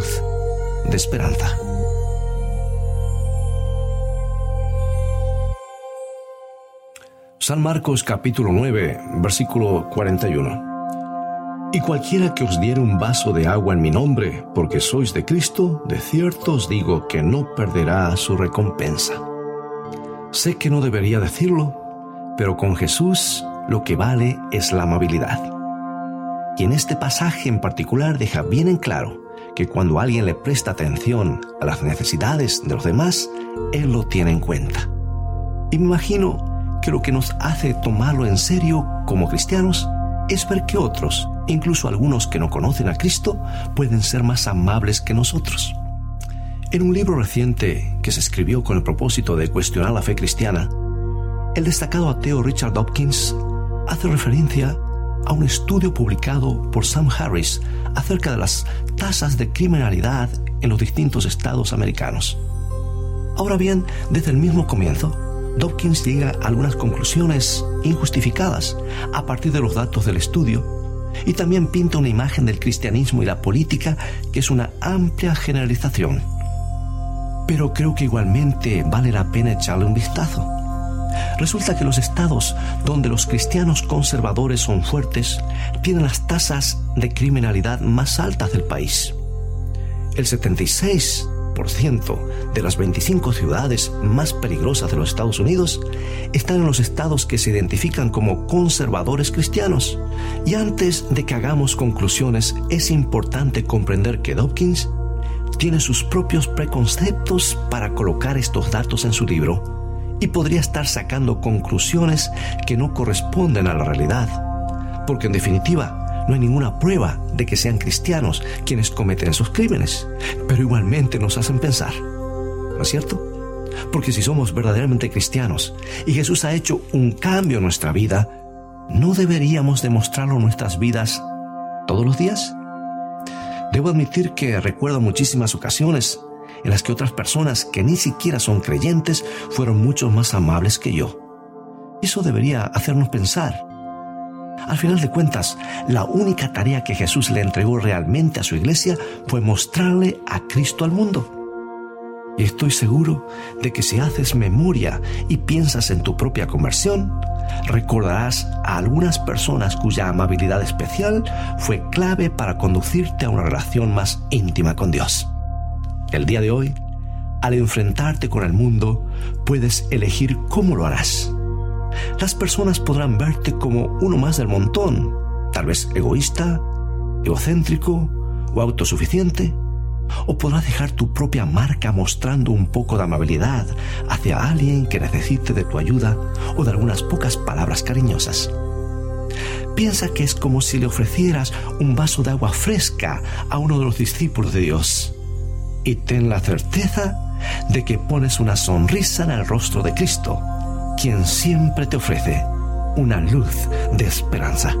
de esperanza. San Marcos capítulo 9, versículo 41. Y cualquiera que os diere un vaso de agua en mi nombre, porque sois de Cristo, de cierto os digo que no perderá su recompensa. Sé que no debería decirlo, pero con Jesús lo que vale es la amabilidad. Y en este pasaje en particular deja bien en claro que cuando alguien le presta atención a las necesidades de los demás, Él lo tiene en cuenta. Y me imagino que lo que nos hace tomarlo en serio como cristianos es ver que otros, incluso algunos que no conocen a Cristo, pueden ser más amables que nosotros. En un libro reciente que se escribió con el propósito de cuestionar la fe cristiana, el destacado ateo Richard Dawkins hace referencia a un estudio publicado por Sam Harris acerca de las tasas de criminalidad en los distintos estados americanos. Ahora bien, desde el mismo comienzo, Dawkins llega a algunas conclusiones injustificadas a partir de los datos del estudio y también pinta una imagen del cristianismo y la política que es una amplia generalización. Pero creo que igualmente vale la pena echarle un vistazo. Resulta que los estados donde los cristianos conservadores son fuertes tienen las tasas de criminalidad más altas del país. El 76 de las 25 ciudades más peligrosas de los Estados Unidos están en los estados que se identifican como conservadores cristianos. Y antes de que hagamos conclusiones, es importante comprender que Dawkins tiene sus propios preconceptos para colocar estos datos en su libro y podría estar sacando conclusiones que no corresponden a la realidad. Porque en definitiva, no hay ninguna prueba de que sean cristianos quienes cometen esos crímenes, pero igualmente nos hacen pensar. ¿No es cierto? Porque si somos verdaderamente cristianos y Jesús ha hecho un cambio en nuestra vida, ¿no deberíamos demostrarlo en nuestras vidas todos los días? Debo admitir que recuerdo muchísimas ocasiones en las que otras personas que ni siquiera son creyentes fueron mucho más amables que yo. Eso debería hacernos pensar al final de cuentas, la única tarea que Jesús le entregó realmente a su iglesia fue mostrarle a Cristo al mundo. Y estoy seguro de que si haces memoria y piensas en tu propia conversión, recordarás a algunas personas cuya amabilidad especial fue clave para conducirte a una relación más íntima con Dios. El día de hoy, al enfrentarte con el mundo, puedes elegir cómo lo harás las personas podrán verte como uno más del montón, tal vez egoísta, egocéntrico o autosuficiente. O podrás dejar tu propia marca mostrando un poco de amabilidad hacia alguien que necesite de tu ayuda o de algunas pocas palabras cariñosas. Piensa que es como si le ofrecieras un vaso de agua fresca a uno de los discípulos de Dios. Y ten la certeza de que pones una sonrisa en el rostro de Cristo quien siempre te ofrece una luz de esperanza.